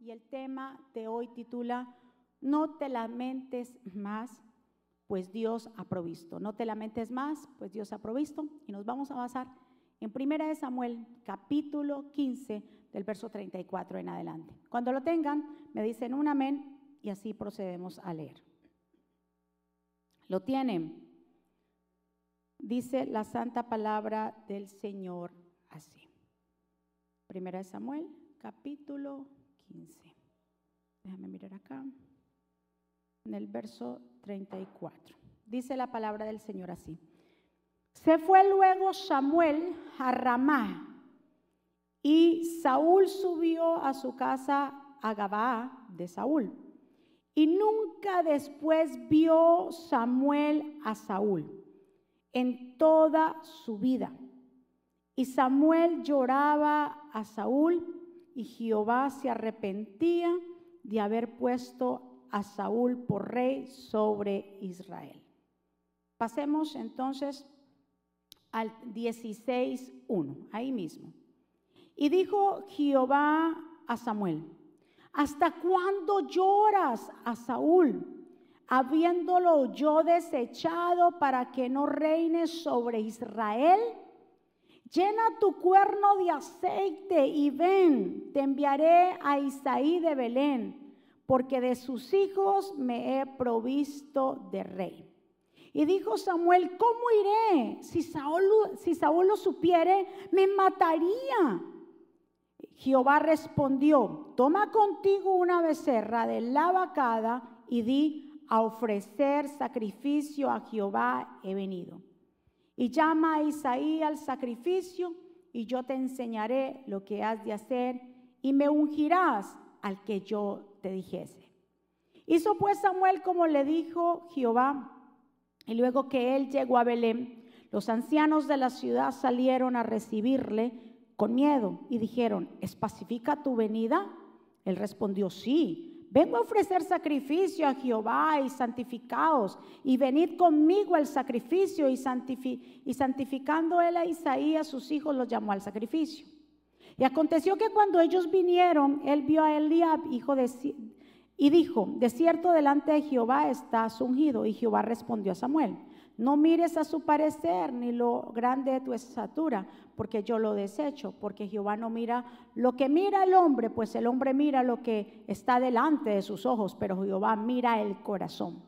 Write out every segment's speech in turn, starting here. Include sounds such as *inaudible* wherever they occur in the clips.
y el tema de hoy titula No te lamentes más, pues Dios ha provisto. No te lamentes más, pues Dios ha provisto. Y nos vamos a basar en 1 Samuel capítulo 15 del verso 34 en adelante. Cuando lo tengan, me dicen un amén y así procedemos a leer. ¿Lo tienen? Dice la santa palabra del Señor así. Primera de Samuel, capítulo 15. Déjame mirar acá. En el verso 34. Dice la palabra del Señor así. Se fue luego Samuel a Ramá y Saúl subió a su casa a Gabá de Saúl. Y nunca después vio Samuel a Saúl en toda su vida. Y Samuel lloraba a Saúl y Jehová se arrepentía de haber puesto a Saúl por rey sobre Israel. Pasemos entonces al 16.1, ahí mismo. Y dijo Jehová a Samuel, ¿hasta cuándo lloras a Saúl? habiéndolo yo desechado para que no reine sobre Israel? Llena tu cuerno de aceite y ven, te enviaré a Isaí de Belén, porque de sus hijos me he provisto de rey. Y dijo Samuel, ¿cómo iré? Si Saúl, lo supiere, me mataría. Jehová respondió, toma contigo una becerra de la vacada y di, a ofrecer sacrificio a Jehová he venido. Y llama a Isaí al sacrificio, y yo te enseñaré lo que has de hacer, y me ungirás al que yo te dijese. Hizo pues Samuel como le dijo Jehová, y luego que él llegó a Belén, los ancianos de la ciudad salieron a recibirle con miedo y dijeron, ¿es pacífica tu venida? Él respondió, sí vengo a ofrecer sacrificio a Jehová y santificaos, y venid conmigo al sacrificio, y, y santificando él a Isaías, sus hijos los llamó al sacrificio. Y aconteció que cuando ellos vinieron, él vio a Eliab, hijo de... Y dijo, de cierto delante de Jehová estás ungido. Y Jehová respondió a Samuel, no mires a su parecer ni lo grande de tu estatura, porque yo lo desecho, porque Jehová no mira lo que mira el hombre, pues el hombre mira lo que está delante de sus ojos, pero Jehová mira el corazón.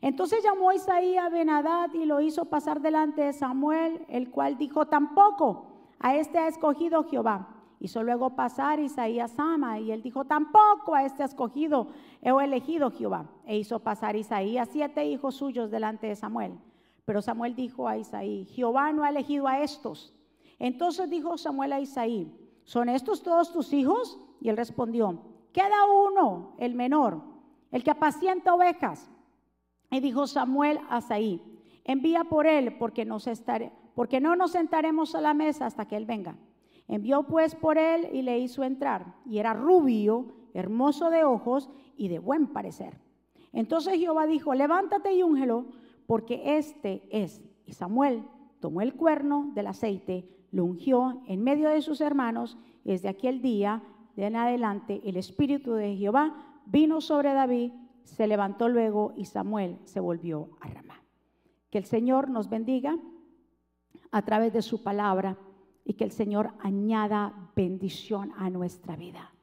Entonces llamó Isaías a Benadad y lo hizo pasar delante de Samuel, el cual dijo, tampoco a este ha escogido Jehová. Hizo luego pasar Isaías Sama y él dijo, tampoco a este ha escogido, he elegido Jehová. E hizo pasar Isaías siete hijos suyos delante de Samuel. Pero Samuel dijo a Isaí, Jehová no ha elegido a estos. Entonces dijo Samuel a Isaí, ¿son estos todos tus hijos? Y él respondió, queda uno, el menor, el que apacienta ovejas. Y dijo Samuel a Isaí, envía por él, porque, no nos sentaremos a la mesa hasta que él venga. Envió pues por él y le hizo entrar, y era rubio, hermoso de ojos y de buen parecer. Entonces Jehová dijo, levántate y úngelo porque este es. Y Samuel tomó el cuerno del aceite, lo ungió en medio de sus hermanos, y desde aquel día de en adelante el Espíritu de Jehová vino sobre David, se levantó luego y Samuel se volvió a Ramá. Que el Señor nos bendiga a través de su palabra y que el Señor añada bendición a nuestra vida.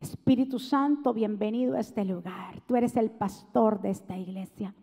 Espíritu Santo, bienvenido a este lugar. Tú eres el pastor de esta iglesia.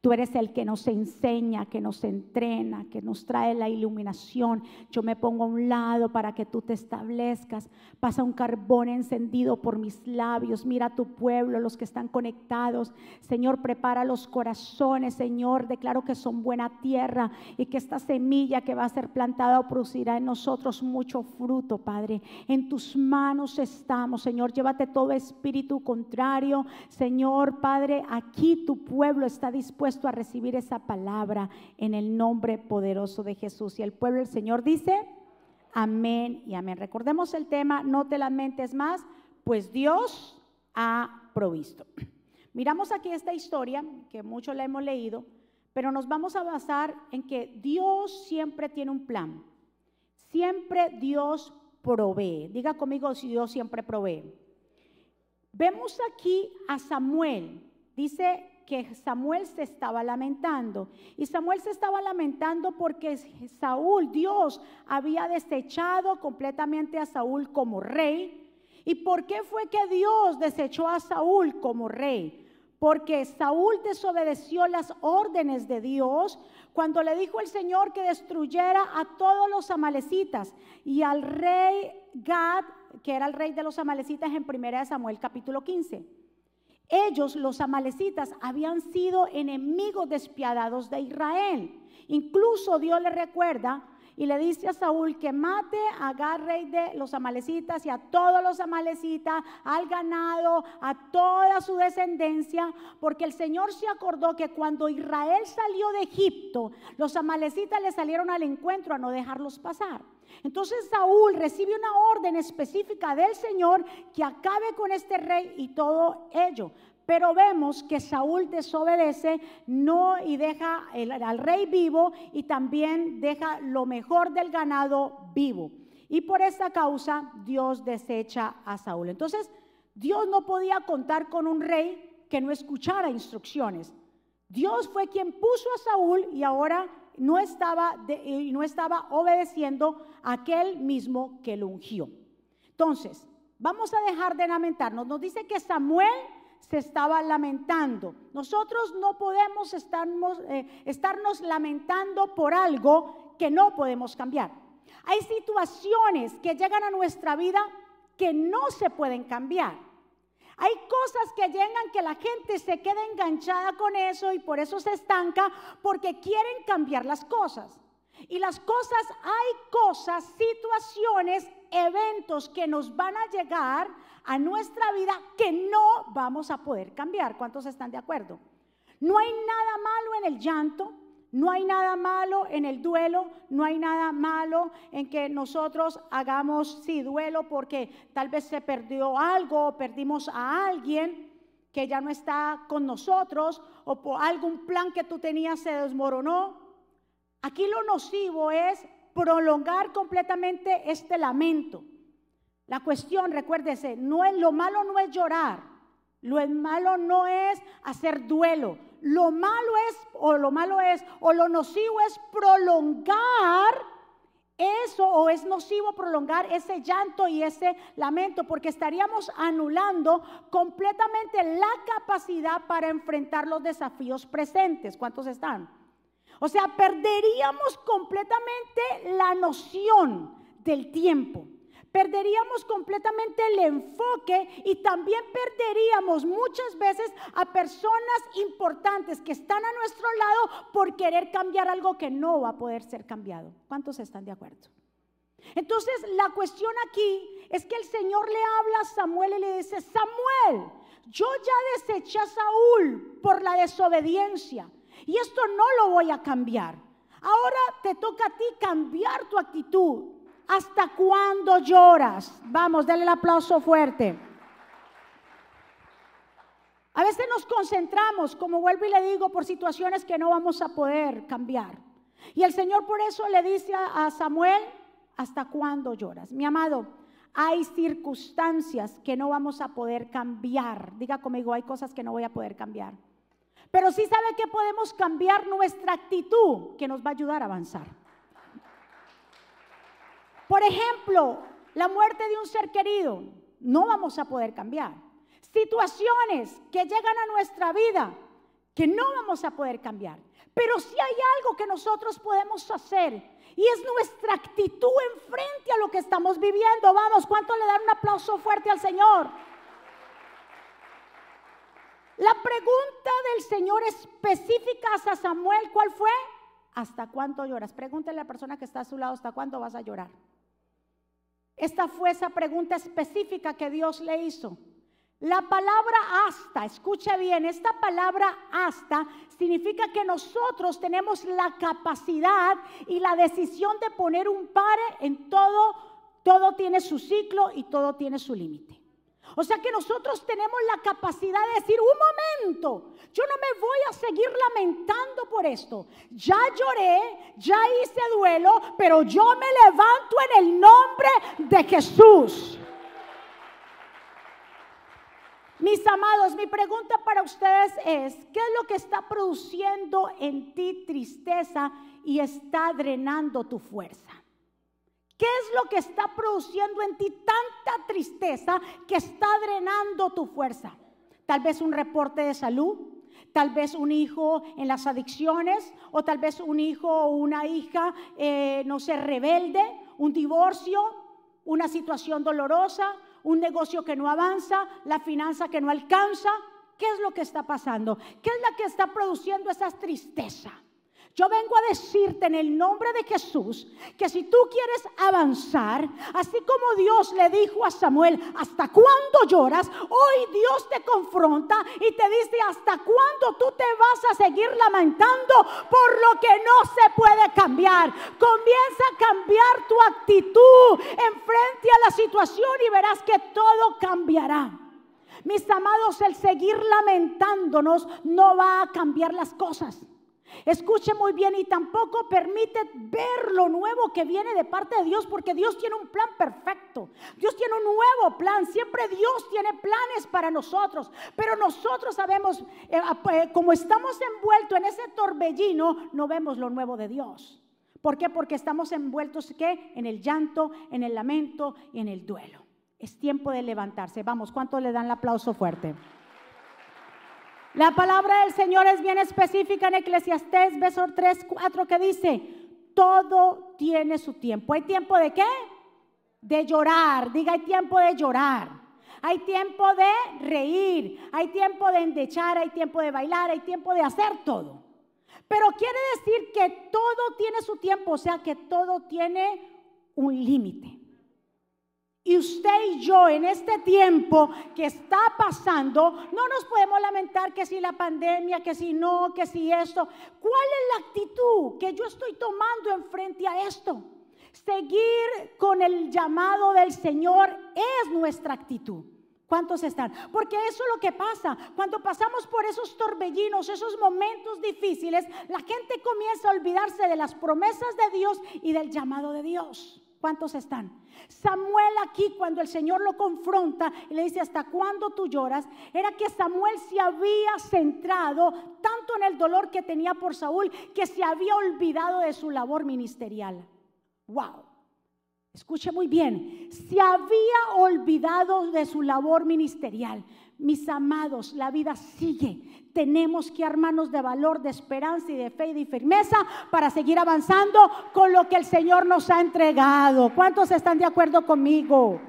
Tú eres el que nos enseña, que nos entrena, que nos trae la iluminación. Yo me pongo a un lado para que tú te establezcas. Pasa un carbón encendido por mis labios. Mira a tu pueblo, los que están conectados. Señor, prepara los corazones. Señor, declaro que son buena tierra y que esta semilla que va a ser plantada producirá en nosotros mucho fruto, Padre. En tus manos estamos, Señor. Llévate todo espíritu contrario. Señor, Padre, aquí tu pueblo está dispuesto a recibir esa palabra en el nombre poderoso de Jesús. Y el pueblo del Señor dice, amén y amén. Recordemos el tema, no te lamentes más, pues Dios ha provisto. *clears throat* Miramos aquí esta historia, que mucho la hemos leído, pero nos vamos a basar en que Dios siempre tiene un plan. Siempre Dios provee. Diga conmigo si Dios siempre provee. Vemos aquí a Samuel. Dice que Samuel se estaba lamentando. Y Samuel se estaba lamentando porque Saúl, Dios, había desechado completamente a Saúl como rey. ¿Y por qué fue que Dios desechó a Saúl como rey? Porque Saúl desobedeció las órdenes de Dios cuando le dijo el Señor que destruyera a todos los amalecitas y al rey Gad, que era el rey de los amalecitas en 1 Samuel capítulo 15. Ellos, los amalecitas, habían sido enemigos despiadados de Israel. Incluso Dios le recuerda y le dice a Saúl que mate a Gad, de los amalecitas, y a todos los amalecitas, al ganado, a toda su descendencia, porque el Señor se acordó que cuando Israel salió de Egipto, los amalecitas le salieron al encuentro a no dejarlos pasar. Entonces Saúl recibe una orden específica del Señor que acabe con este rey y todo ello. Pero vemos que Saúl desobedece, no y deja al rey vivo y también deja lo mejor del ganado vivo. Y por esta causa Dios desecha a Saúl. Entonces, Dios no podía contar con un rey que no escuchara instrucciones. Dios fue quien puso a Saúl y ahora no estaba, no estaba obedeciendo a aquel mismo que lo ungió. Entonces, vamos a dejar de lamentarnos. Nos dice que Samuel se estaba lamentando. Nosotros no podemos estarnos, eh, estarnos lamentando por algo que no podemos cambiar. Hay situaciones que llegan a nuestra vida que no se pueden cambiar. Hay cosas que llegan que la gente se queda enganchada con eso y por eso se estanca porque quieren cambiar las cosas. Y las cosas, hay cosas, situaciones, eventos que nos van a llegar a nuestra vida que no vamos a poder cambiar. ¿Cuántos están de acuerdo? No hay nada malo en el llanto, no hay nada malo en el duelo, no hay nada malo en que nosotros hagamos, sí, duelo porque tal vez se perdió algo, perdimos a alguien que ya no está con nosotros o por algún plan que tú tenías se desmoronó. Aquí lo nocivo es prolongar completamente este lamento. La cuestión, recuérdese, no es lo malo no es llorar, lo malo no es hacer duelo. Lo malo es o lo malo es o lo nocivo es prolongar eso o es nocivo prolongar ese llanto y ese lamento porque estaríamos anulando completamente la capacidad para enfrentar los desafíos presentes. ¿Cuántos están? O sea, perderíamos completamente la noción del tiempo. Perderíamos completamente el enfoque y también perderíamos muchas veces a personas importantes que están a nuestro lado por querer cambiar algo que no va a poder ser cambiado. ¿Cuántos están de acuerdo? Entonces la cuestión aquí es que el Señor le habla a Samuel y le dice, Samuel, yo ya deseché a Saúl por la desobediencia y esto no lo voy a cambiar. Ahora te toca a ti cambiar tu actitud. ¿Hasta cuándo lloras? Vamos, dale el aplauso fuerte. A veces nos concentramos, como vuelvo y le digo, por situaciones que no vamos a poder cambiar. Y el Señor por eso le dice a Samuel, ¿hasta cuándo lloras? Mi amado, hay circunstancias que no vamos a poder cambiar. Diga conmigo, hay cosas que no voy a poder cambiar. Pero sí sabe que podemos cambiar nuestra actitud que nos va a ayudar a avanzar. Por ejemplo, la muerte de un ser querido, no vamos a poder cambiar. Situaciones que llegan a nuestra vida que no vamos a poder cambiar. Pero sí hay algo que nosotros podemos hacer y es nuestra actitud en frente a lo que estamos viviendo. Vamos, ¿cuánto le dan un aplauso fuerte al Señor? La pregunta del Señor específica a Samuel, ¿cuál fue? ¿Hasta cuánto lloras? Pregúntale a la persona que está a su lado, ¿hasta cuándo vas a llorar? Esta fue esa pregunta específica que Dios le hizo. La palabra hasta, escuche bien, esta palabra hasta significa que nosotros tenemos la capacidad y la decisión de poner un pare en todo, todo tiene su ciclo y todo tiene su límite. O sea que nosotros tenemos la capacidad de decir, un momento, yo no me voy a seguir lamentando por esto. Ya lloré, ya hice duelo, pero yo me levanto en el nombre de Jesús. Mis amados, mi pregunta para ustedes es, ¿qué es lo que está produciendo en ti tristeza y está drenando tu fuerza? ¿Qué es lo que está produciendo en ti tanta tristeza que está drenando tu fuerza? Tal vez un reporte de salud, tal vez un hijo en las adicciones, o tal vez un hijo o una hija, eh, no sé, rebelde, un divorcio, una situación dolorosa, un negocio que no avanza, la finanza que no alcanza. ¿Qué es lo que está pasando? ¿Qué es lo que está produciendo esa tristeza? Yo vengo a decirte en el nombre de Jesús que si tú quieres avanzar, así como Dios le dijo a Samuel, ¿hasta cuándo lloras? Hoy Dios te confronta y te dice, ¿hasta cuándo tú te vas a seguir lamentando por lo que no se puede cambiar? Comienza a cambiar tu actitud en frente a la situación y verás que todo cambiará. Mis amados, el seguir lamentándonos no va a cambiar las cosas. Escuche muy bien y tampoco permite ver lo nuevo que viene de parte de Dios porque Dios tiene un plan perfecto. Dios tiene un nuevo plan. Siempre Dios tiene planes para nosotros. Pero nosotros sabemos, eh, eh, como estamos envueltos en ese torbellino, no vemos lo nuevo de Dios. ¿Por qué? Porque estamos envueltos en el llanto, en el lamento y en el duelo. Es tiempo de levantarse. Vamos, ¿cuánto le dan el aplauso fuerte? La palabra del Señor es bien específica en Eclesiastés, verso 3, 4, que dice, todo tiene su tiempo. ¿Hay tiempo de qué? De llorar. Diga, hay tiempo de llorar. Hay tiempo de reír. Hay tiempo de endechar. Hay tiempo de bailar. Hay tiempo de hacer todo. Pero quiere decir que todo tiene su tiempo. O sea, que todo tiene un límite. Y usted y yo en este tiempo que está pasando, no nos podemos lamentar que si la pandemia, que si no, que si esto. ¿Cuál es la actitud que yo estoy tomando en frente a esto? Seguir con el llamado del Señor es nuestra actitud. ¿Cuántos están? Porque eso es lo que pasa. Cuando pasamos por esos torbellinos, esos momentos difíciles, la gente comienza a olvidarse de las promesas de Dios y del llamado de Dios. ¿Cuántos están? Samuel aquí cuando el Señor lo confronta y le dice, ¿hasta cuándo tú lloras? Era que Samuel se había centrado tanto en el dolor que tenía por Saúl que se había olvidado de su labor ministerial. ¡Wow! Escuche muy bien, se había olvidado de su labor ministerial. Mis amados, la vida sigue. Tenemos que armarnos de valor, de esperanza y de fe y de firmeza para seguir avanzando con lo que el Señor nos ha entregado. ¿Cuántos están de acuerdo conmigo?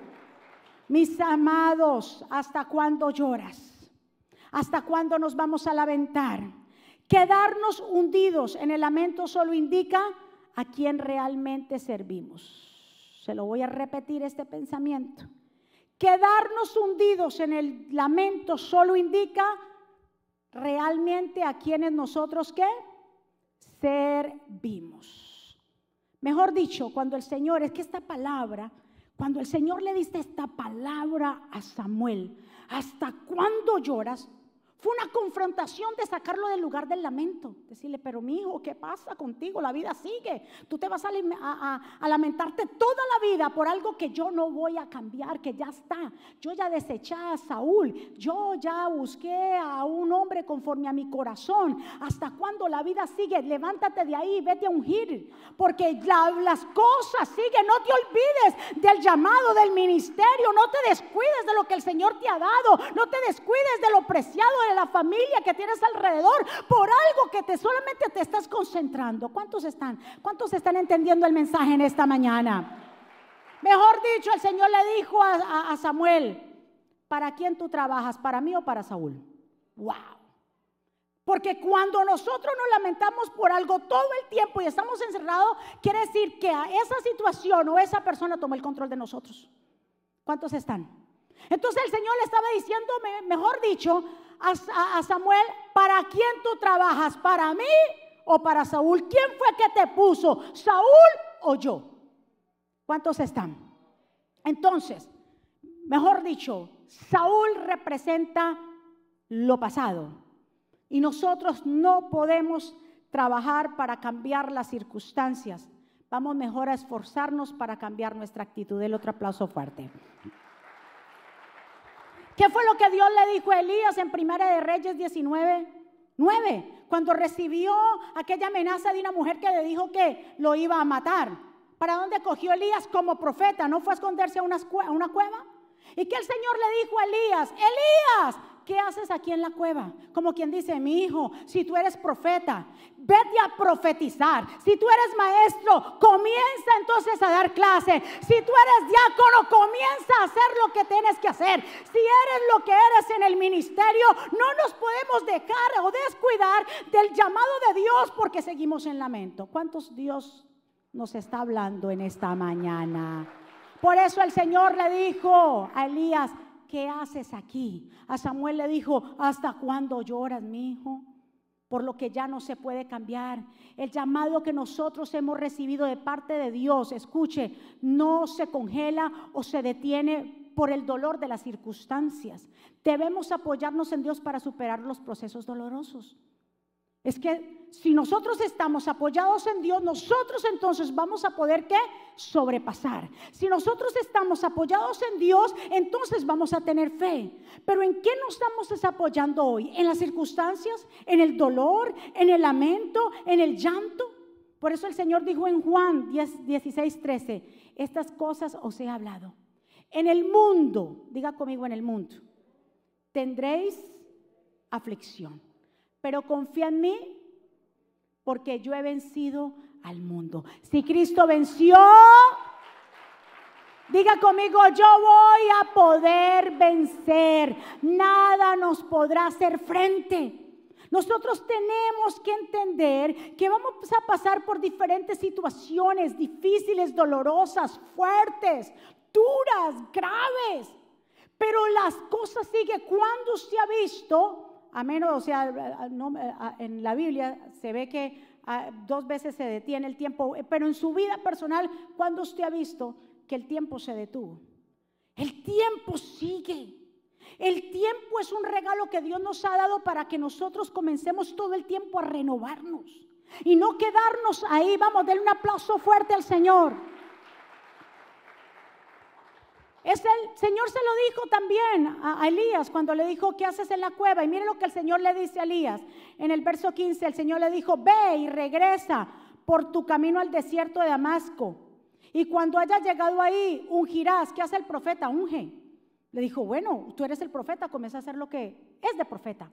Mis amados, ¿hasta cuándo lloras? ¿Hasta cuándo nos vamos a lamentar? Quedarnos hundidos en el lamento solo indica a quién realmente servimos. Se lo voy a repetir este pensamiento. Quedarnos hundidos en el lamento solo indica realmente a quienes nosotros qué? Servimos. Mejor dicho, cuando el Señor, es que esta palabra, cuando el Señor le dice esta palabra a Samuel, ¿hasta cuándo lloras? Fue una confrontación de sacarlo del lugar del lamento. Decirle, pero mi hijo, ¿qué pasa contigo? La vida sigue. Tú te vas a, lamentarte toda la vida por algo que yo no voy a cambiar, que ya está. Yo ya deseché a Saúl. Yo ya busqué a un hombre conforme a mi corazón. ¿Hasta cuando la vida sigue? Levántate de ahí, vete a ungir. Porque las cosas siguen. No te olvides del llamado del ministerio. No te descuides de lo que el Señor te ha dado. No te descuides de lo preciado la familia que tienes alrededor por algo que te solamente te estás concentrando. ¿Cuántos están? ¿Cuántos están entendiendo el mensaje en esta mañana? Mejor dicho, el Señor le dijo a, a Samuel, ¿para quién tú trabajas? ¿Para mí o para Saúl? Wow. Porque cuando nosotros nos lamentamos por algo todo el tiempo y estamos encerrados, quiere decir que a esa situación o esa persona tomó el control de nosotros. ¿Cuántos están? Entonces el Señor le estaba diciendo, mejor dicho, a, Samuel, ¿para quién tú trabajas? ¿Para mí o para Saúl? ¿Quién fue que te puso? ¿Saúl o yo? ¿Cuántos están? Entonces, mejor dicho, Saúl representa lo pasado y nosotros no podemos trabajar para cambiar las circunstancias. Vamos mejor a esforzarnos para cambiar nuestra actitud. El otro aplauso fuerte. ¿Qué fue lo que Dios le dijo a Elías en Primera de Reyes 19? 9, cuando recibió aquella amenaza de una mujer que le dijo que lo iba a matar. ¿Para dónde cogió Elías como profeta? ¿No fue a esconderse a una, a una cueva? Y que el Señor le dijo a Elías, Elías, ¿qué haces aquí en la cueva? Como quien dice, mi hijo, si tú eres profeta, vete a profetizar. Si tú eres maestro, comienza entonces a dar clase. Si tú eres diácono, comienza a hacer lo que tienes que hacer. Si eres lo que eres en el ministerio, no nos podemos dejar o descuidar del llamado de Dios porque seguimos en lamento. ¿Cuántos Dios nos está hablando en esta mañana? Por eso el Señor le dijo a Elías, ¿qué haces aquí? A Samuel le dijo, ¿hasta cuándo lloras, mi hijo? Por lo que ya no se puede cambiar. El llamado que nosotros hemos recibido de parte de Dios, escuche, no se congela o se detiene por el dolor de las circunstancias. Debemos apoyarnos en Dios para superar los procesos dolorosos. Es que si nosotros estamos apoyados en Dios, nosotros entonces vamos a poder ¿qué? sobrepasar. Si nosotros estamos apoyados en Dios, entonces vamos a tener fe. Pero ¿en qué nos estamos apoyando hoy? ¿En las circunstancias? ¿En el dolor? ¿En el lamento? ¿En el llanto? Por eso el Señor dijo en Juan 10, 16, 13, estas cosas os he hablado. En el mundo, diga conmigo en el mundo, tendréis aflicción pero confía en mí porque yo he vencido al mundo. Si Cristo venció, diga conmigo, yo voy a poder vencer. Nada nos podrá hacer frente. Nosotros tenemos que entender que vamos a pasar por diferentes situaciones difíciles, dolorosas, fuertes, duras, graves. Pero las cosas siguen. Cuando usted ha visto a menos, o sea, en la Biblia se ve que dos veces se detiene el tiempo, pero en su vida personal, ¿cuándo usted ha visto que el tiempo se detuvo? El tiempo sigue. El tiempo es un regalo que Dios nos ha dado para que nosotros comencemos todo el tiempo a renovarnos y no quedarnos ahí. Vamos, denle un aplauso fuerte al Señor. Es el Señor se lo dijo también a, Elías cuando le dijo, ¿qué haces en la cueva? Y mire lo que el Señor le dice a Elías. En el verso 15, el Señor le dijo, ve y regresa por tu camino al desierto de Damasco. Y cuando hayas llegado ahí, ungirás. ¿Qué hace el profeta? Unge. Le dijo, bueno, tú eres el profeta, comienza a hacer lo que es de profeta.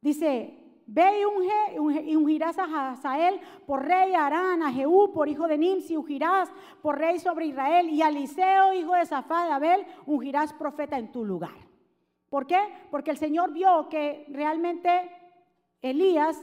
Dice, Ve y, unge, y ungirás a Hazael por rey, a Arán, a Jehú por hijo de Nimsi, ungirás por rey sobre Israel, y a Eliseo, hijo de Zafá de Abel, ungirás profeta en tu lugar. ¿Por qué? Porque el Señor vio que realmente Elías,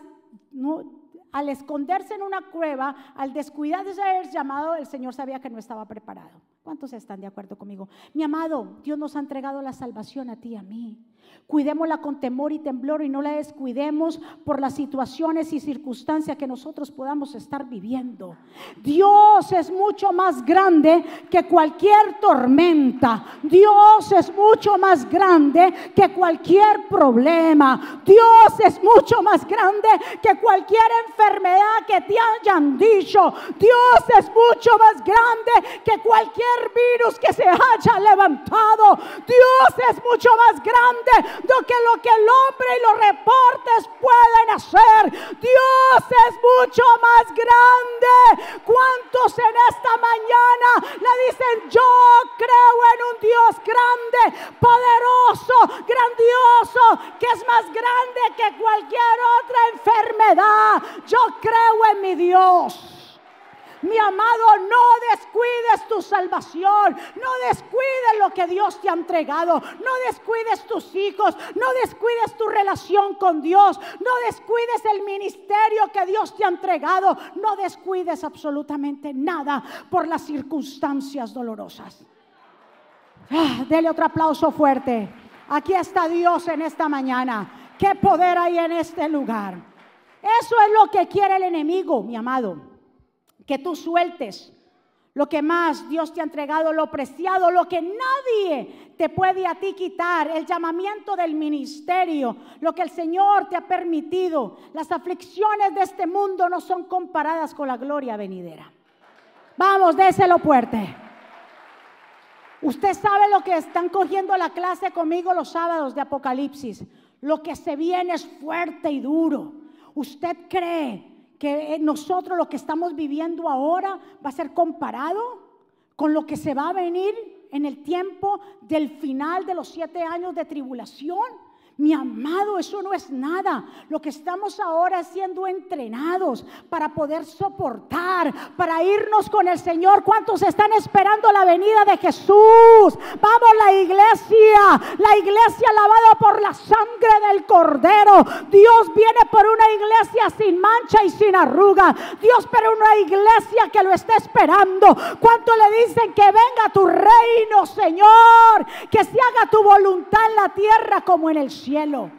al esconderse en una cueva, al descuidarse el llamado, el Señor sabía que no estaba preparado. ¿Cuántos están de acuerdo conmigo? Mi amado, Dios nos ha entregado la salvación a ti y a mí. Cuidémosla con temor y temblor y no la descuidemos por las situaciones y circunstancias que nosotros podamos estar viviendo. Dios es mucho más grande que cualquier tormenta. Dios es mucho más grande que cualquier problema. Dios es mucho más grande que cualquier enfermedad que te hayan dicho. Dios es mucho más grande que cualquier virus que se haya levantado. Dios es mucho más grande de que lo que el hombre y los reportes pueden hacer. Dios es mucho más grande. ¿Cuántos en esta mañana le dicen, yo creo en un Dios grande, poderoso, grandioso, que es más grande que cualquier otra enfermedad? Yo creo en mi Dios. Mi amado, no descuides tu salvación, no descuides lo que Dios te ha entregado, no descuides tus hijos, no descuides tu relación con Dios, no descuides el ministerio que Dios te ha entregado, no descuides absolutamente nada por las circunstancias dolorosas. Ah, dele otro aplauso fuerte. Aquí está Dios en esta mañana. ¿Qué poder hay en este lugar? Eso es lo que quiere el enemigo, mi amado que tú sueltes lo que más Dios te ha entregado, lo preciado, lo que nadie te puede a ti quitar, el llamamiento del ministerio, lo que el Señor te ha permitido. Las aflicciones de este mundo no son comparadas con la gloria venidera. Vamos, déselo fuerte. Usted sabe lo que están cogiendo la clase conmigo los sábados de Apocalipsis. Lo que se viene es fuerte y duro. ¿Usted cree que nosotros lo que estamos viviendo ahora va a ser comparado con lo que se va a venir en el tiempo del final de los siete años de tribulación? Mi amado, eso no es nada. Lo que estamos ahora siendo entrenados para poder soportar, para irnos con el Señor. ¿Cuántos están esperando la venida de Jesús? Vamos la iglesia, la iglesia lavada por la sangre del Cordero. Dios viene por una iglesia sin mancha y sin arruga. Dios por una iglesia que lo está esperando. ¿Cuántos le dicen que venga tu reino, Señor? Que se haga tu voluntad en la tierra como en el cielo cielo.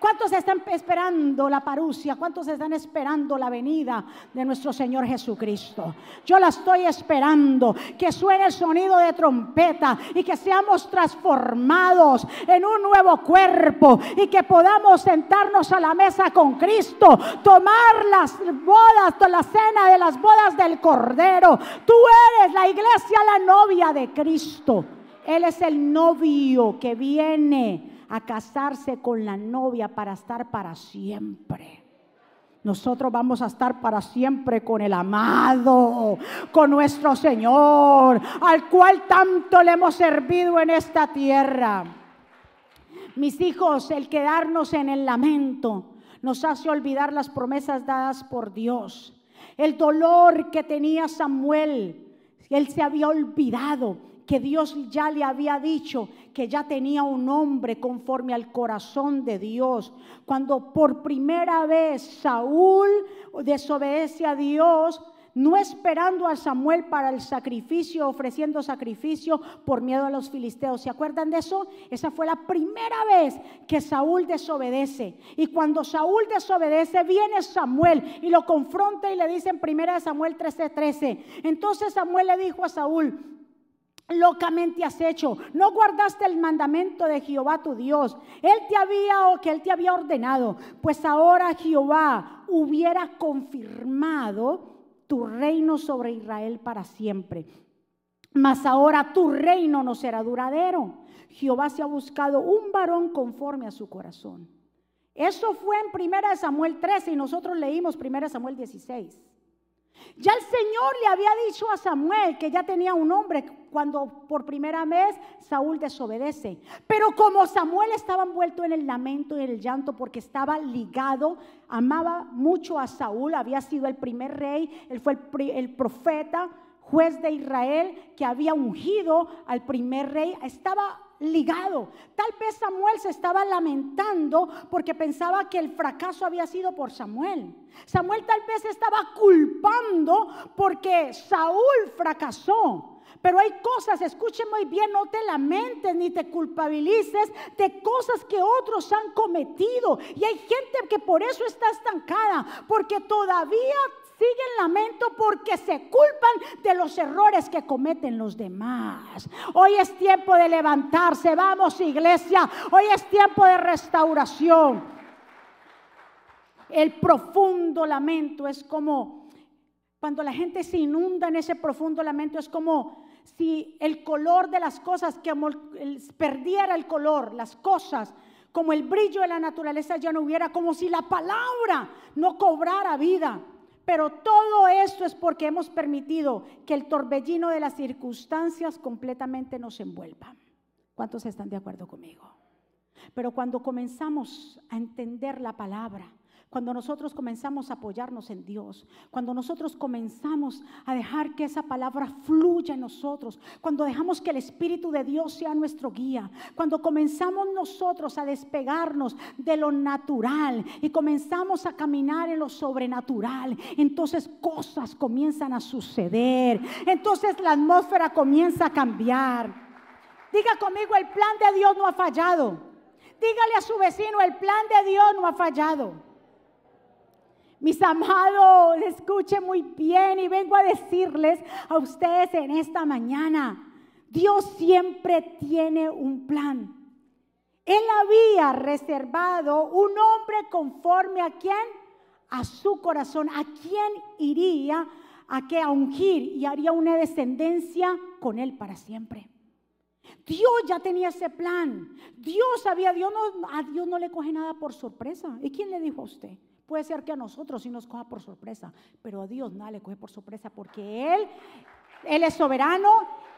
¿Cuántos están esperando la parucia? ¿Cuántos están esperando la venida de nuestro Señor Jesucristo? Yo la estoy esperando, que suene el sonido de trompeta y que seamos transformados en un nuevo cuerpo y que podamos sentarnos a la mesa con Cristo, tomar las bodas, la cena de las bodas del Cordero. Tú eres la iglesia, la novia de Cristo. Él es el novio que viene a casarse con la novia para estar para siempre. Nosotros vamos a estar para siempre con el amado, con nuestro Señor, al cual tanto le hemos servido en esta tierra. Mis hijos, el quedarnos en el lamento nos hace olvidar las promesas dadas por Dios. El dolor que tenía Samuel, él se había olvidado que Dios ya le había dicho que ya tenía un hombre conforme al corazón de Dios. Cuando por primera vez Saúl desobedece a Dios, no esperando a Samuel para el sacrificio, ofreciendo sacrificio por miedo a los filisteos. ¿Se acuerdan de eso? Esa fue la primera vez que Saúl desobedece. Y cuando Saúl desobedece, viene Samuel y lo confronta y le dice en primera Samuel 13:13. Entonces Samuel le dijo a Saúl, locamente has hecho. No guardaste el mandamiento de Jehová tu Dios. Él te había o que él te había ordenado. Pues ahora Jehová hubiera confirmado tu reino sobre Israel para siempre. Mas ahora tu reino no será duradero. Jehová se ha buscado un varón conforme a su corazón. Eso fue en 1 Samuel 13 y nosotros leímos 1 Samuel 16. Ya el Señor le había dicho a Samuel que ya tenía un hombre cuando por primera vez Saúl desobedece. Pero como Samuel estaba envuelto en el lamento y en el llanto porque estaba ligado, amaba mucho a Saúl, había sido el primer rey, él fue el, el profeta, juez de Israel que había ungido al primer rey, estaba ligado. Tal vez Samuel se estaba lamentando porque pensaba que el fracaso había sido por Samuel. Samuel tal vez estaba culpando porque Saúl fracasó. Pero hay cosas, escuche muy bien, no te lamentes ni te culpabilices de cosas que otros han cometido. Y hay gente que por eso está estancada, porque todavía siguen lamento porque se culpan de los errores que cometen los demás. Hoy es tiempo de levantarse, vamos iglesia, hoy es tiempo de restauración. El profundo lamento es como, cuando la gente se inunda en ese profundo lamento, es como si el color de las cosas, que perdiera el color, las cosas, como el brillo de la naturaleza ya no hubiera, como si la palabra no cobrara vida. Pero todo esto es porque hemos permitido que el torbellino de las circunstancias completamente nos envuelva. ¿Cuántos están de acuerdo conmigo? Pero cuando comenzamos a entender la palabra, cuando nosotros comenzamos a apoyarnos en Dios, cuando nosotros comenzamos a dejar que esa palabra fluya en nosotros, cuando dejamos que el Espíritu de Dios sea nuestro guía, cuando comenzamos nosotros a despegarnos de lo natural y comenzamos a caminar en lo sobrenatural, entonces cosas comienzan a suceder, entonces la atmósfera comienza a cambiar. Diga conmigo, el plan de Dios no ha fallado. Dígale a su vecino, el plan de Dios no ha fallado. Mis amados, escuchen muy bien y vengo a decirles a ustedes en esta mañana, Dios siempre tiene un plan. Él había reservado un hombre conforme a quién? A su corazón. ¿A quién iría a que ungir y haría una descendencia con él para siempre? Dios ya tenía ese plan. Dios sabía, Dios no, a Dios no le coge nada por sorpresa. ¿Y quién le dijo a usted? Puede ser que a nosotros sí nos coja por sorpresa, pero a Dios nada le coge por sorpresa porque Él, Él es soberano,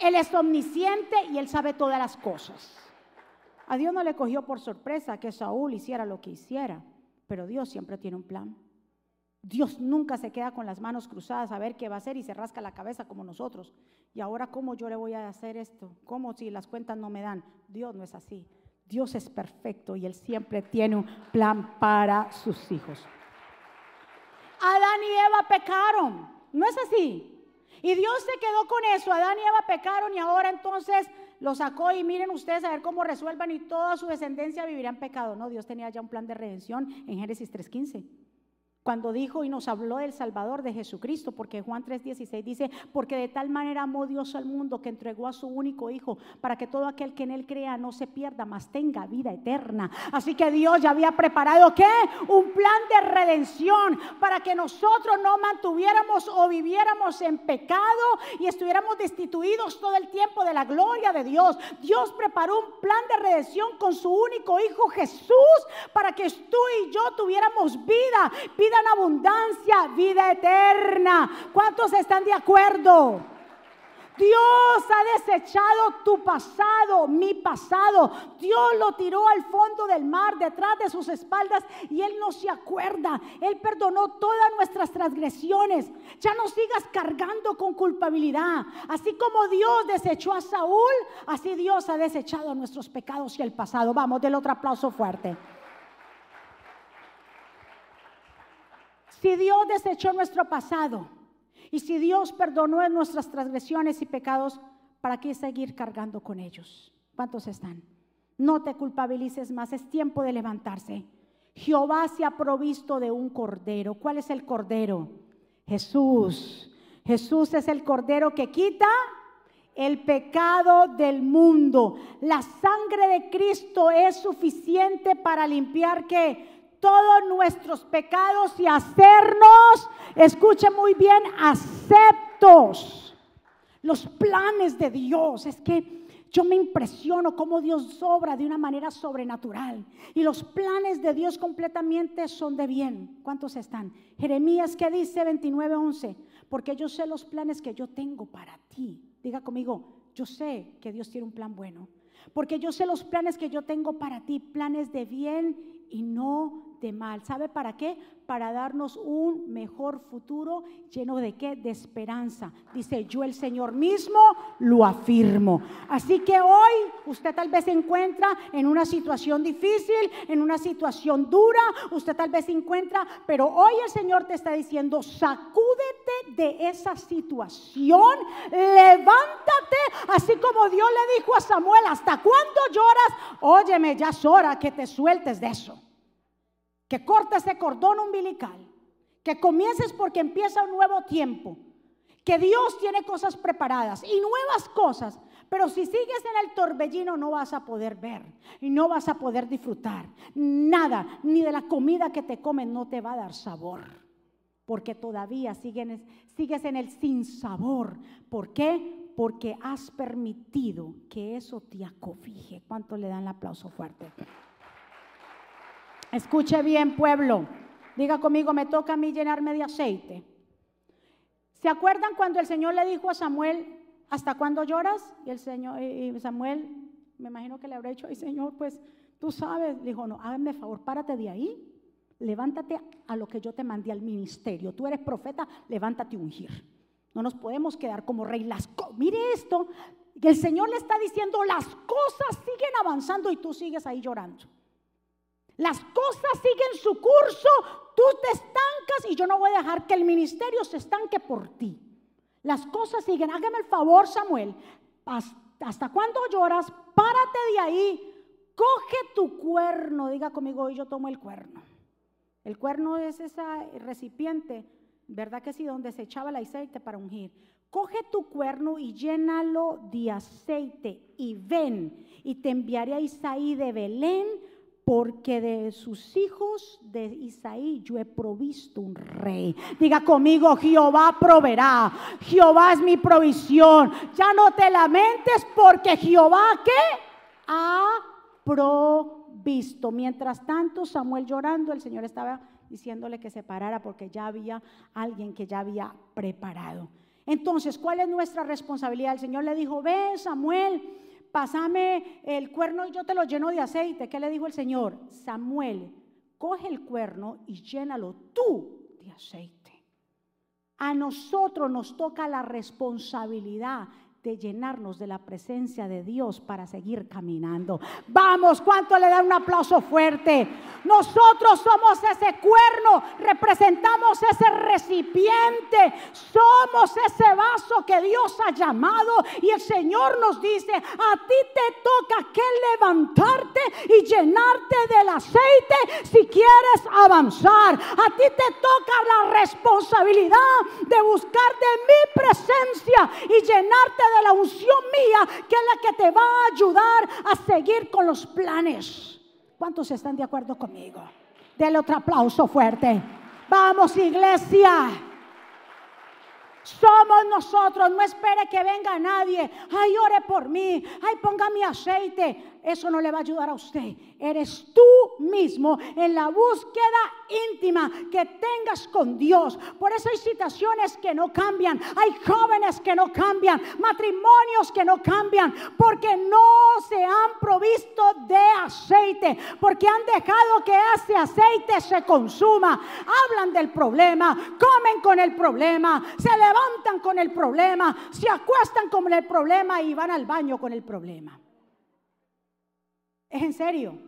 Él es omnisciente y Él sabe todas las cosas. A Dios no le cogió por sorpresa que Saúl hiciera lo que hiciera, pero Dios siempre tiene un plan. Dios nunca se queda con las manos cruzadas a ver qué va a hacer y se rasca la cabeza como nosotros. Y ahora, ¿cómo yo le voy a hacer esto? ¿Cómo si las cuentas no me dan? Dios no es así. Dios es perfecto y Él siempre tiene un plan para sus hijos. Adán y Eva pecaron, ¿no es así? Y Dios se quedó con eso. Adán y Eva pecaron y ahora entonces lo sacó y miren ustedes a ver cómo resuelvan y toda su descendencia vivirá en pecado. No, Dios tenía ya un plan de redención en Génesis 3.15 cuando dijo y nos habló del Salvador de Jesucristo, porque Juan 3:16 dice, porque de tal manera amó Dios al mundo que entregó a su único Hijo, para que todo aquel que en él crea no se pierda, mas tenga vida eterna. Así que Dios ya había preparado, ¿qué? Un plan de redención para que nosotros no mantuviéramos o viviéramos en pecado y estuviéramos destituidos todo el tiempo de la gloria de Dios. Dios preparó un plan de redención con su único Hijo Jesús, para que tú y yo tuviéramos vida, vida abundancia, vida eterna. ¿Cuántos están de acuerdo? Dios ha desechado tu pasado, mi pasado. Dios lo tiró al fondo del mar, detrás de sus espaldas, y Él no se acuerda. Él perdonó todas nuestras transgresiones. Ya no sigas cargando con culpabilidad. Así como Dios desechó a Saúl, así Dios ha desechado nuestros pecados y el pasado. Vamos, del otro aplauso fuerte. Si Dios desechó nuestro pasado y si Dios perdonó nuestras transgresiones y pecados, ¿para qué seguir cargando con ellos? ¿Cuántos están? No te culpabilices más, es tiempo de levantarse. Jehová se ha provisto de un cordero. ¿Cuál es el cordero? Jesús. Jesús es el cordero que quita el pecado del mundo. La sangre de Cristo es suficiente para limpiar que todos nuestros pecados y hacernos, escuche muy bien, aceptos. Los planes de Dios. Es que yo me impresiono cómo Dios obra de una manera sobrenatural. Y los planes de Dios completamente son de bien. ¿Cuántos están? Jeremías que dice 29:11, porque yo sé los planes que yo tengo para ti. Diga conmigo, yo sé que Dios tiene un plan bueno. Porque yo sé los planes que yo tengo para ti, planes de bien y no de mal. ¿Sabe para qué? Para darnos un mejor futuro lleno de qué? De esperanza. Dice, yo el Señor mismo lo afirmo. Así que hoy usted tal vez se encuentra en una situación difícil, en una situación dura, usted tal vez se encuentra, pero hoy el Señor te está diciendo, sacúdete de esa situación, levántate, así como Dios le dijo a Samuel, ¿hasta cuándo lloras? Óyeme, ya es hora que te sueltes de eso que corte ese cordón umbilical, que comiences porque empieza un nuevo tiempo, que Dios tiene cosas preparadas y nuevas cosas, pero si sigues en el torbellino no vas a poder ver y no vas a poder disfrutar nada, ni de la comida que te comen no te va a dar sabor, porque todavía sigues, sigues en el sin sabor. ¿Por qué? Porque has permitido que eso te acofije. ¿Cuánto le dan el aplauso fuerte? Escuche bien, pueblo. Diga conmigo, me toca a mí llenarme de aceite. ¿Se acuerdan cuando el Señor le dijo a Samuel, ¿hasta cuándo lloras? Y el Señor, y Samuel, me imagino que le habrá dicho, ay Señor, pues tú sabes. Le dijo, no, hágame favor, párate de ahí. Levántate a lo que yo te mandé al ministerio. Tú eres profeta, levántate a ungir. No nos podemos quedar como rey. Mire esto, que el Señor le está diciendo, las cosas siguen avanzando y tú sigues ahí llorando. Las cosas siguen su curso, tú te estancas y yo no voy a dejar que el ministerio se estanque por ti. Las cosas siguen. Hágame el favor, Samuel. ¿Hasta cuándo lloras? Párate de ahí. Coge tu cuerno. Diga conmigo, hoy yo tomo el cuerno. El cuerno es ese recipiente, ¿verdad que sí? Donde se echaba el aceite para ungir. Coge tu cuerno y llénalo de aceite y ven y te enviaré a Isaí de Belén porque de sus hijos de Isaí yo he provisto un rey. Diga conmigo, Jehová proveerá, Jehová es mi provisión. Ya no te lamentes porque Jehová qué ha provisto. Mientras tanto, Samuel llorando, el Señor estaba diciéndole que se parara porque ya había alguien que ya había preparado. Entonces, ¿cuál es nuestra responsabilidad? El Señor le dijo, ve Samuel, pásame el cuerno y yo te lo lleno de aceite. ¿Qué le dijo el Señor? Samuel, coge el cuerno y llénalo tú de aceite. A nosotros nos toca la responsabilidad de llenarnos de la presencia de Dios para seguir caminando. Vamos, ¿cuánto le da un aplauso fuerte? Nosotros somos ese cuerno, representamos ese recipiente, somos ese vaso que Dios ha llamado y el Señor nos dice, a ti te toca que levantarte y llenarte del aceite si quieres avanzar. A ti te toca la responsabilidad de buscar de mi presencia y llenarte de la unción mía, que es la que te va a ayudar a seguir con los planes. ¿Cuántos están de acuerdo conmigo? Dele otro aplauso fuerte. Vamos, iglesia. Somos nosotros, no espere que venga nadie. Ay, ore por mí. Ay, ponga mi aceite eso no le va a ayudar a usted. Eres tú mismo en la búsqueda íntima que tengas con Dios. Por eso hay situaciones que no cambian, hay jóvenes que no cambian, matrimonios que no cambian, porque no se han provisto de aceite, porque han dejado que ese aceite se consuma. Hablan del problema, comen con el problema, se levantan con el problema, se acuestan con el problema y van al baño con el problema. Es en serio.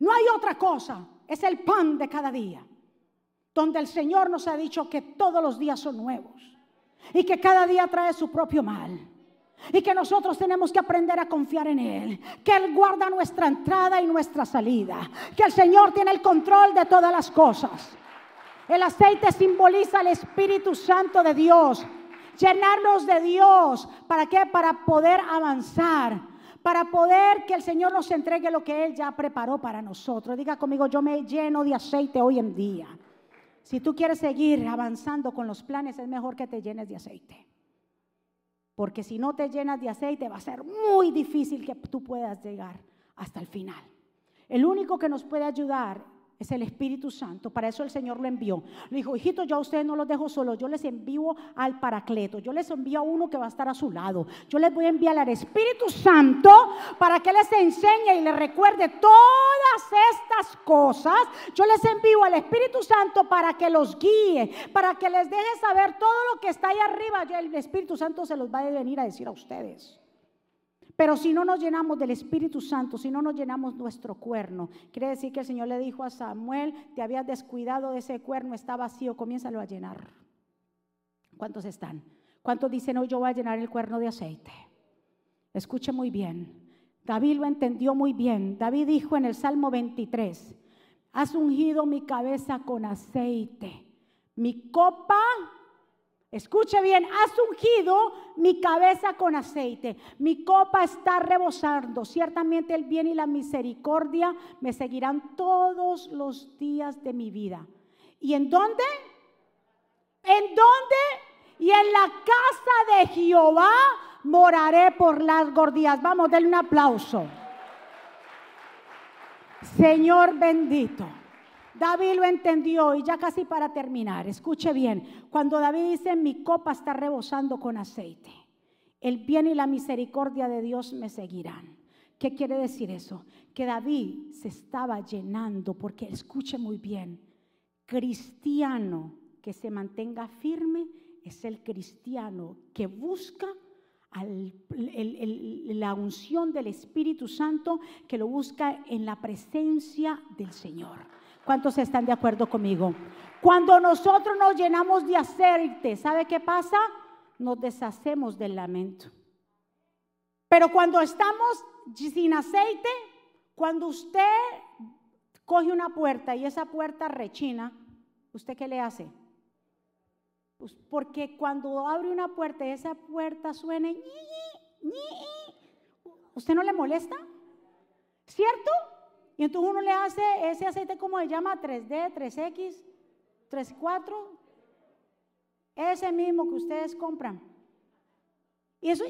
No hay otra cosa. Es el pan de cada día. Donde el Señor nos ha dicho que todos los días son nuevos. Y que cada día trae su propio mal. Y que nosotros tenemos que aprender a confiar en Él. Que Él guarda nuestra entrada y nuestra salida. Que el Señor tiene el control de todas las cosas. El aceite simboliza el Espíritu Santo de Dios. Llenarnos de Dios. ¿Para qué? Para poder avanzar para poder que el Señor nos entregue lo que Él ya preparó para nosotros. Diga conmigo, yo me lleno de aceite hoy en día. Si tú quieres seguir avanzando con los planes, es mejor que te llenes de aceite. Porque si no te llenas de aceite, va a ser muy difícil que tú puedas llegar hasta el final. El único que nos puede ayudar es el Espíritu Santo. Para eso el Señor lo envió. Le dijo, hijito, yo a ustedes no los dejo solos, yo les envío al Paracleto, yo les envío a uno que va a estar a su lado. Yo les voy a enviar al Espíritu Santo para que les enseñe y les recuerde todas estas cosas. Yo les envío al Espíritu Santo para que los guíe, para que les deje saber todo lo que está ahí arriba. El Espíritu Santo se los va a venir a decir a ustedes. Pero si no nos llenamos del Espíritu Santo, si no nos llenamos nuestro cuerno, quiere decir que el Señor le dijo a Samuel, te habías descuidado de ese cuerno, está vacío, comiénzalo a llenar. ¿Cuántos están? ¿Cuántos dicen hoy yo voy a llenar el cuerno de aceite? Escuche muy bien. David lo entendió muy bien. David dijo en el Salmo 23, has ungido mi cabeza con aceite. Mi copa Escuche bien, has ungido mi cabeza con aceite, mi copa está rebosando. Ciertamente el bien y la misericordia me seguirán todos los días de mi vida. ¿Y en dónde? ¿En dónde? Y en la casa de Jehová moraré por las días. Vamos, denle un aplauso. Señor bendito. David lo entendió y ya casi para terminar, escuche bien, cuando David dice, mi copa está rebosando con aceite, el bien y la misericordia de Dios me seguirán. ¿Qué quiere decir eso? Que David se estaba llenando, porque escuche muy bien, cristiano que se mantenga firme es el cristiano que busca la unción del Espíritu Santo, que lo busca en la presencia del Señor. ¿Cuántos están de acuerdo conmigo? Cuando nosotros nos llenamos de aceite, ¿sabe qué pasa? Nos deshacemos del lamento. Pero cuando estamos sin aceite, cuando usted coge una puerta y esa puerta rechina, ¿usted qué le hace? Pues porque cuando abre una puerta y esa puerta suena, ¿usted no le molesta? ¿Cierto? Y entonces uno le hace ese aceite, como se llama? 3D, 3X, 34. Ese mismo que ustedes compran. Y eso,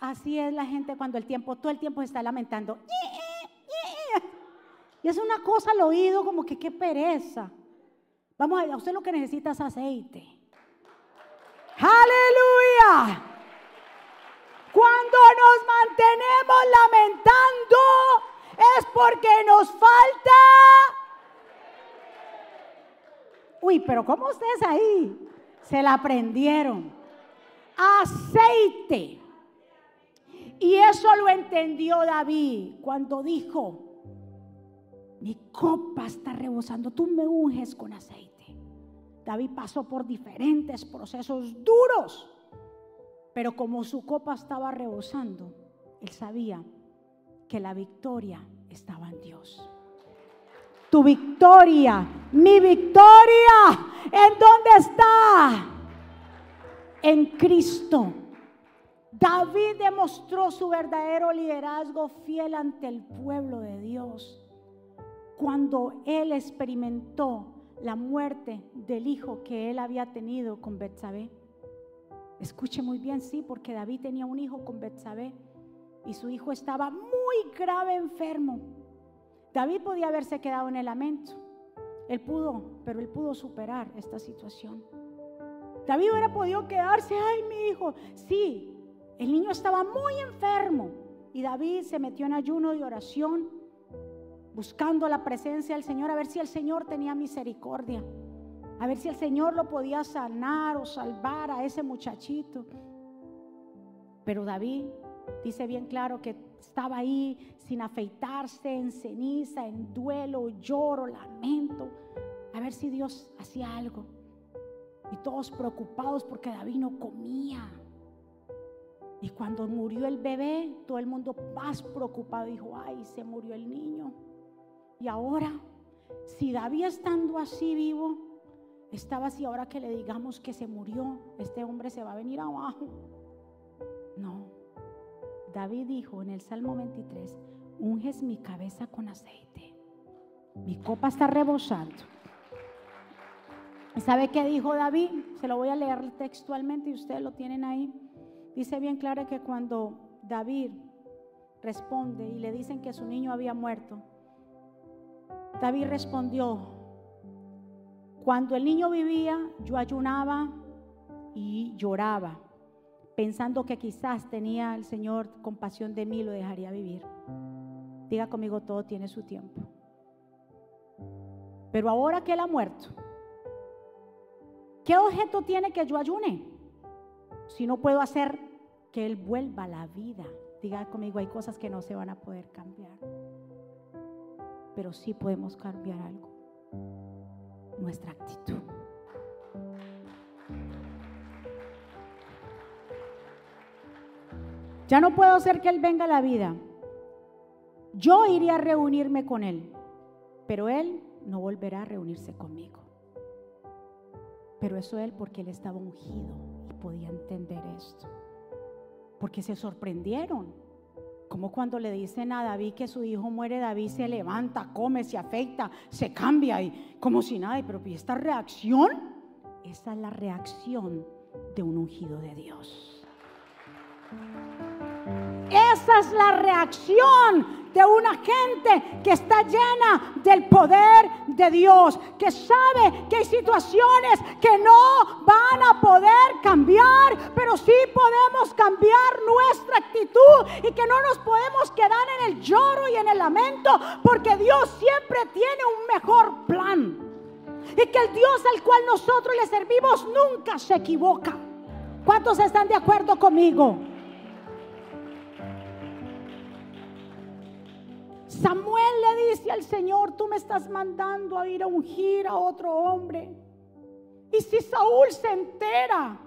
así es la gente cuando el tiempo, todo el tiempo se está lamentando. Y es una cosa al oído como que qué pereza. Vamos a usted lo que necesita es aceite. Aleluya. Cuando nos mantenemos lamentando es porque nos falta... Uy, pero ¿cómo ustedes ahí? Se la aprendieron. Aceite. Y eso lo entendió David cuando dijo, mi copa está rebosando, tú me unges con aceite. David pasó por diferentes procesos duros, pero como su copa estaba rebosando, él sabía que la victoria estaba en Dios. Tu victoria, mi victoria, ¿en dónde está? En Cristo. David demostró su verdadero liderazgo fiel ante el pueblo de Dios cuando él experimentó la muerte del hijo que él había tenido con Betsabé. Escuche muy bien, sí, porque David tenía un hijo con Betsabé y su hijo estaba muy grave enfermo. David podía haberse quedado en el lamento. Él pudo, pero él pudo superar esta situación. David hubiera podido quedarse, ay, mi hijo. Sí, el niño estaba muy enfermo y David se metió en ayuno y oración buscando la presencia del Señor, a ver si el Señor tenía misericordia, a ver si el Señor lo podía sanar o salvar a ese muchachito. Pero David dice bien claro que estaba ahí sin afeitarse, en ceniza, en duelo, lloro, lamento, a ver si Dios hacía algo. Y todos preocupados porque David no comía. Y cuando murió el bebé, todo el mundo más preocupado dijo, ay, se murió el niño. Y ahora, si David estando así vivo, estaba así, ahora que le digamos que se murió, este hombre se va a venir abajo. No. David dijo en el Salmo 23, unges mi cabeza con aceite. Mi copa está rebosando. ¿Y sabe qué dijo David? Se lo voy a leer textualmente y ustedes lo tienen ahí. Dice bien claro que cuando David responde y le dicen que su niño había muerto, David respondió, cuando el niño vivía, yo ayunaba y lloraba, pensando que quizás tenía el Señor compasión de mí lo dejaría vivir. Diga conmigo, todo tiene su tiempo. Pero ahora que él ha muerto, ¿qué objeto tiene que yo ayune? Si no puedo hacer que él vuelva a la vida. Diga conmigo, hay cosas que no se van a poder cambiar pero sí podemos cambiar algo, nuestra actitud. Ya no puedo hacer que Él venga a la vida. Yo iría a reunirme con Él, pero Él no volverá a reunirse conmigo. Pero eso Él porque Él estaba ungido y podía entender esto. Porque se sorprendieron como cuando le dicen a David que su hijo muere, David se levanta, come, se afecta, se cambia y como si nada. Pero esta reacción, esa es la reacción de un ungido de Dios. Esa es la reacción de una gente que está llena del poder de Dios, que sabe que hay situaciones que no van a poder cambiar, pero sí podemos cambiar nuestra actitud y que no nos podemos quedar en el lloro y en el lamento, porque Dios siempre tiene un mejor plan. Y que el Dios al cual nosotros le servimos nunca se equivoca. ¿Cuántos están de acuerdo conmigo? Samuel le dice al Señor, tú me estás mandando a ir a ungir a otro hombre. Y si Saúl se entera,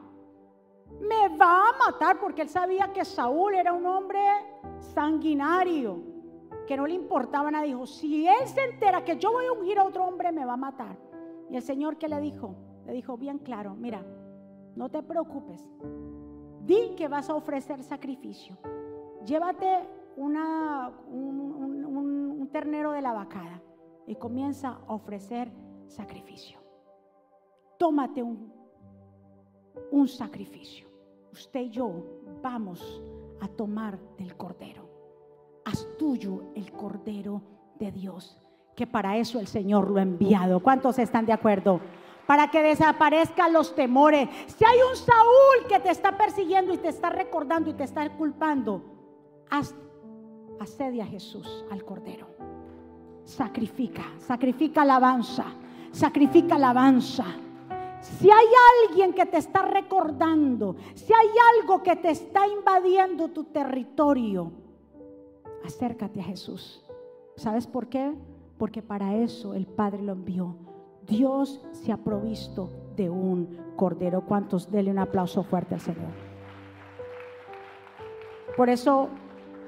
me va a matar porque él sabía que Saúl era un hombre sanguinario, que no le importaba nada. Dijo, si él se entera que yo voy a ungir a otro hombre, me va a matar. Y el Señor que le dijo, le dijo bien claro, mira, no te preocupes. Di que vas a ofrecer sacrificio. Llévate una, un, ternero de la vacada y comienza a ofrecer sacrificio. Tómate un, un sacrificio. Usted y yo vamos a tomar del cordero. Haz tuyo el cordero de Dios, que para eso el Señor lo ha enviado. ¿Cuántos están de acuerdo? Para que desaparezcan los temores. Si hay un Saúl que te está persiguiendo y te está recordando y te está culpando, haz, asedia a Jesús, al cordero. Sacrifica, sacrifica alabanza, sacrifica alabanza. Si hay alguien que te está recordando, si hay algo que te está invadiendo tu territorio, acércate a Jesús. ¿Sabes por qué? Porque para eso el Padre lo envió. Dios se ha provisto de un cordero. ¿Cuántos? Dele un aplauso fuerte al Señor. Por eso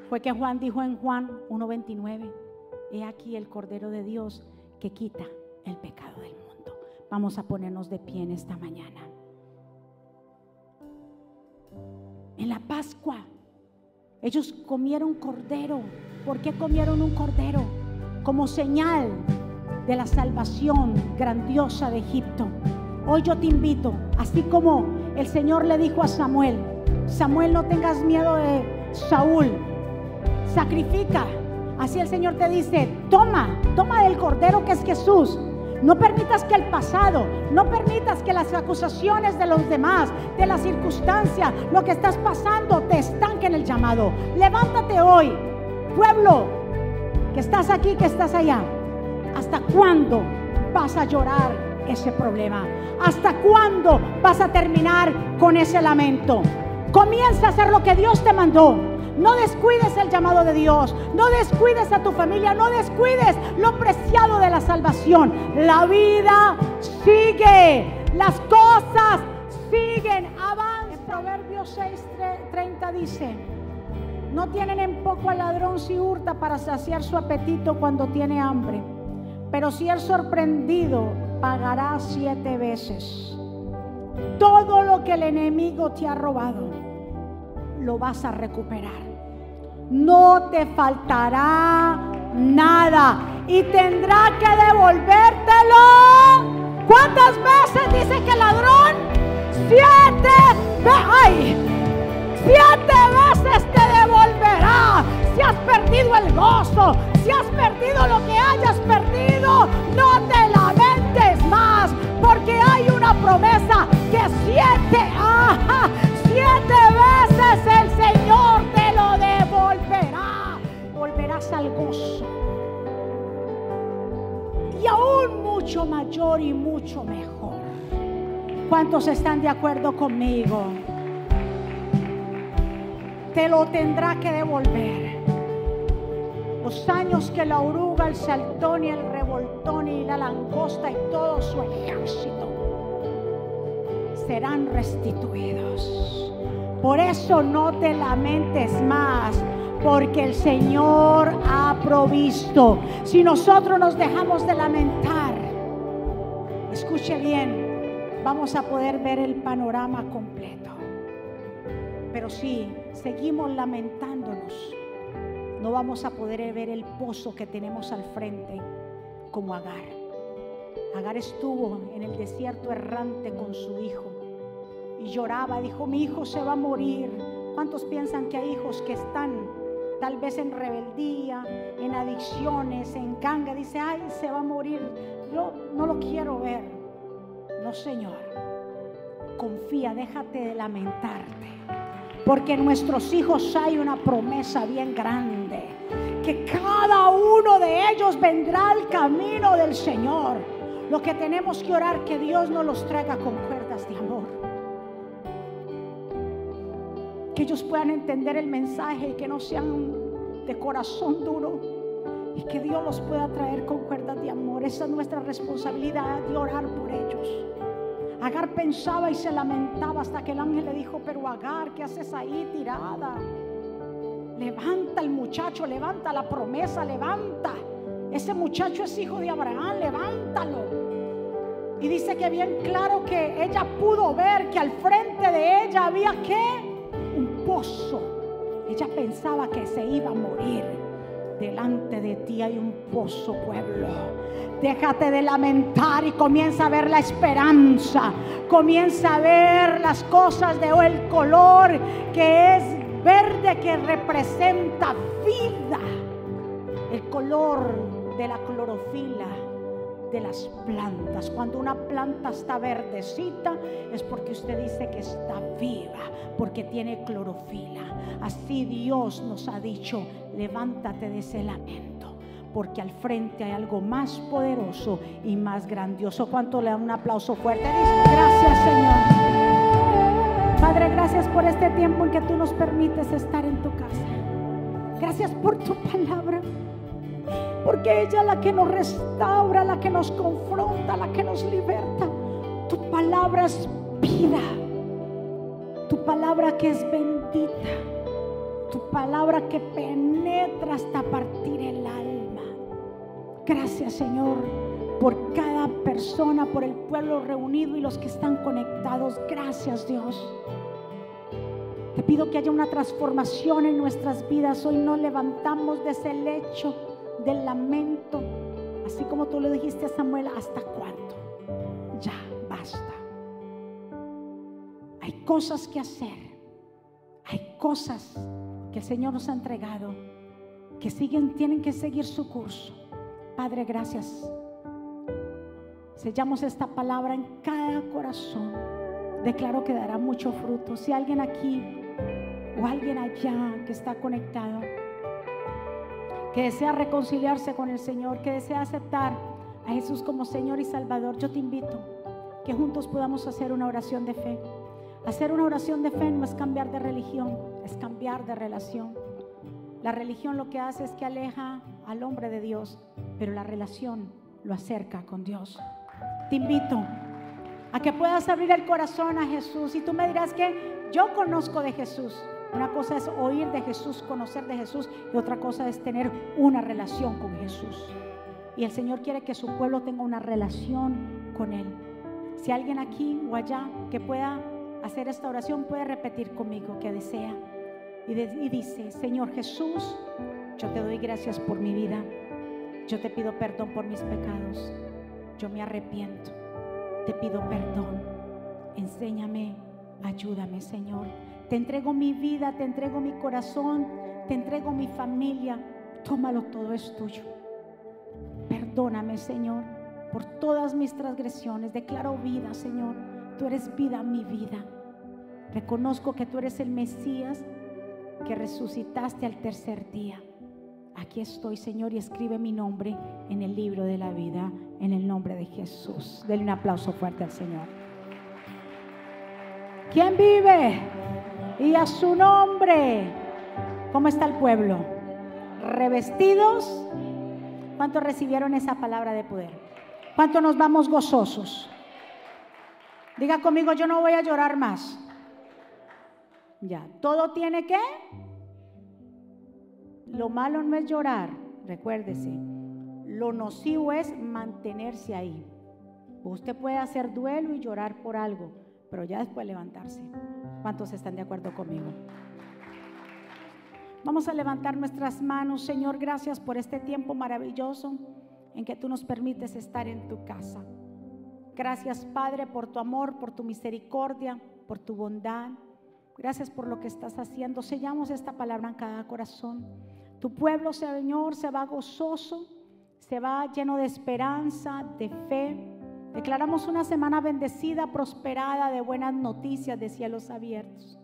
fue que Juan dijo en Juan 1.29, he aquí el cordero de Dios que quita el pecado del mundo. Vamos a ponernos de pie en esta mañana. En la Pascua, ellos comieron cordero ¿Por qué comieron un cordero? Como señal de la salvación grandiosa de Egipto. Hoy yo te invito, así como el Señor le dijo a Samuel, Samuel no tengas miedo de Saúl, sacrifica. Así el Señor te dice, toma, toma del cordero que es Jesús. No permitas que el pasado, no permitas que las acusaciones de los demás, de las circunstancias, lo que estás pasando, te estanquen el llamado. Levántate hoy, Pueblo, que estás aquí, que estás allá, ¿hasta cuándo vas a llorar ese problema? ¿Hasta cuándo vas a terminar con ese lamento? Comienza a hacer lo que Dios te mandó. No descuides el llamado de Dios. No descuides a tu familia. No descuides lo preciado de la salvación. La vida sigue. Las cosas siguen. Avanza. Proverbios 6:30 dice. No tienen en poco al ladrón si hurta para saciar su apetito cuando tiene hambre. Pero si es sorprendido, pagará siete veces. Todo lo que el enemigo te ha robado, lo vas a recuperar. No te faltará nada y tendrá que devolvértelo. ¿Cuántas veces dice que el ladrón? Siete. ¡Ay! Siete veces te devolverá. Si has perdido el gozo, si has perdido lo que hayas perdido, no te lamentes más, porque hay una promesa que siete, siete veces Volverás al gozo. Y aún mucho mayor y mucho mejor. ¿Cuántos están de acuerdo conmigo? te lo tendrá que devolver. Los años que la oruga, el saltón y el revoltón y la langosta y todo su ejército serán restituidos. Por eso no te lamentes más, porque el Señor ha provisto. Si nosotros nos dejamos de lamentar, escuche bien, vamos a poder ver el panorama completo. Pero si seguimos lamentándonos, no vamos a poder ver el pozo que tenemos al frente como Agar. Agar estuvo en el desierto errante con su hijo y lloraba, dijo, mi hijo se va a morir. ¿Cuántos piensan que hay hijos que están tal vez en rebeldía, en adicciones, en canga? Dice, ay, se va a morir. Yo no lo quiero ver. No, Señor. Confía, déjate de lamentarte. Porque en nuestros hijos hay una promesa bien grande. Que cada uno de ellos vendrá al camino del Señor. Lo que tenemos que orar que Dios no los traiga con Que ellos puedan entender el mensaje y que no sean de corazón duro. Y que Dios los pueda traer con cuerdas de amor. Esa es nuestra responsabilidad de orar por ellos. Agar pensaba y se lamentaba hasta que el ángel le dijo, pero Agar, ¿qué haces ahí tirada? Levanta el muchacho, levanta la promesa, levanta. Ese muchacho es hijo de Abraham, levántalo. Y dice que bien claro que ella pudo ver que al frente de ella había que pozo. Ella pensaba que se iba a morir. Delante de ti hay un pozo, pueblo. Déjate de lamentar y comienza a ver la esperanza. Comienza a ver las cosas de el color que es verde que representa vida. El color de la clorofila de las plantas. Cuando una planta está verdecita es porque usted dice que está viva, porque tiene clorofila. Así Dios nos ha dicho, levántate de ese lamento, porque al frente hay algo más poderoso y más grandioso. ¿Cuánto le da un aplauso fuerte? Gracias Señor. Padre, gracias por este tiempo en que tú nos permites estar en tu casa. Gracias por tu palabra porque ella es la que nos restaura, la que nos confronta, la que nos liberta. Tu palabra es vida, tu palabra que es bendita, tu palabra que penetra hasta partir el alma. Gracias Señor por cada persona, por el pueblo reunido y los que están conectados. Gracias Dios. Te pido que haya una transformación en nuestras vidas. Hoy nos levantamos de ese lecho del lamento, así como tú le dijiste a Samuel, ¿hasta cuándo? Ya, basta. Hay cosas que hacer, hay cosas que el Señor nos ha entregado, que siguen, tienen que seguir su curso. Padre, gracias. Sellamos esta palabra en cada corazón. Declaro que dará mucho fruto. Si alguien aquí o alguien allá que está conectado, que desea reconciliarse con el Señor, que desea aceptar a Jesús como Señor y Salvador, yo te invito que juntos podamos hacer una oración de fe. Hacer una oración de fe no es cambiar de religión, es cambiar de relación. La religión lo que hace es que aleja al hombre de Dios, pero la relación lo acerca con Dios. Te invito a que puedas abrir el corazón a Jesús y tú me dirás que yo conozco de Jesús. Una cosa es oír de Jesús, conocer de Jesús y otra cosa es tener una relación con Jesús. Y el Señor quiere que su pueblo tenga una relación con Él. Si alguien aquí o allá que pueda hacer esta oración puede repetir conmigo que desea. Y, y dice, Señor Jesús, yo te doy gracias por mi vida. Yo te pido perdón por mis pecados. Yo me arrepiento. Te pido perdón. Enséñame, ayúdame, Señor. Te entrego mi vida, te entrego mi corazón, te entrego mi familia. Tómalo, todo es tuyo. Perdóname, Señor, por todas mis transgresiones. Declaro vida, Señor. Tú eres vida, mi vida. Reconozco que tú eres el Mesías que resucitaste al tercer día. Aquí estoy, Señor, y escribe mi nombre en el libro de la vida, en el nombre de Jesús. Denle un aplauso fuerte al Señor. ¿Quién vive? Y a su nombre. ¿Cómo está el pueblo? ¿Revestidos? ¿Cuántos recibieron esa palabra de poder? ¿Cuántos nos vamos gozosos? Diga conmigo, yo no voy a llorar más. Ya, todo tiene que. Lo malo no es llorar, recuérdese. Lo nocivo es mantenerse ahí. Usted puede hacer duelo y llorar por algo, pero ya después levantarse. ¿Cuántos están de acuerdo conmigo? Vamos a levantar nuestras manos, Señor, gracias por este tiempo maravilloso en que tú nos permites estar en tu casa. Gracias, Padre, por tu amor, por tu misericordia, por tu bondad. Gracias por lo que estás haciendo. Sellamos esta palabra en cada corazón. Tu pueblo, Señor, se va gozoso, se va lleno de esperanza, de fe, Declaramos una semana bendecida, prosperada, de buenas noticias, de cielos abiertos.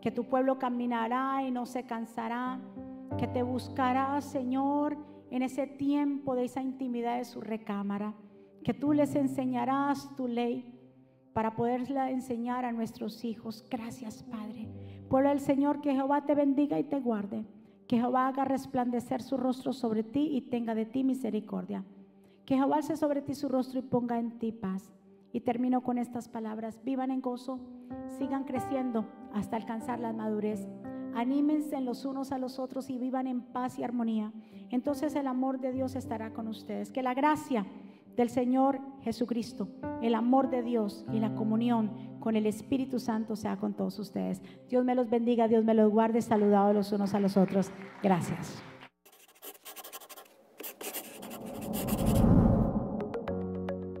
Que tu pueblo caminará y no se cansará. Que te buscará, Señor, en ese tiempo de esa intimidad de su recámara. Que tú les enseñarás tu ley para poderla enseñar a nuestros hijos. Gracias, Padre. Pueblo del Señor, que Jehová te bendiga y te guarde. Que Jehová haga resplandecer su rostro sobre ti y tenga de ti misericordia. Que Jehová alce sobre ti su rostro y ponga en ti paz. Y termino con estas palabras. Vivan en gozo, sigan creciendo hasta alcanzar la madurez. Anímense los unos a los otros y vivan en paz y armonía. Entonces el amor de Dios estará con ustedes. Que la gracia del Señor Jesucristo, el amor de Dios y la comunión con el Espíritu Santo sea con todos ustedes. Dios me los bendiga, Dios me los guarde, saludados los unos a los otros. Gracias.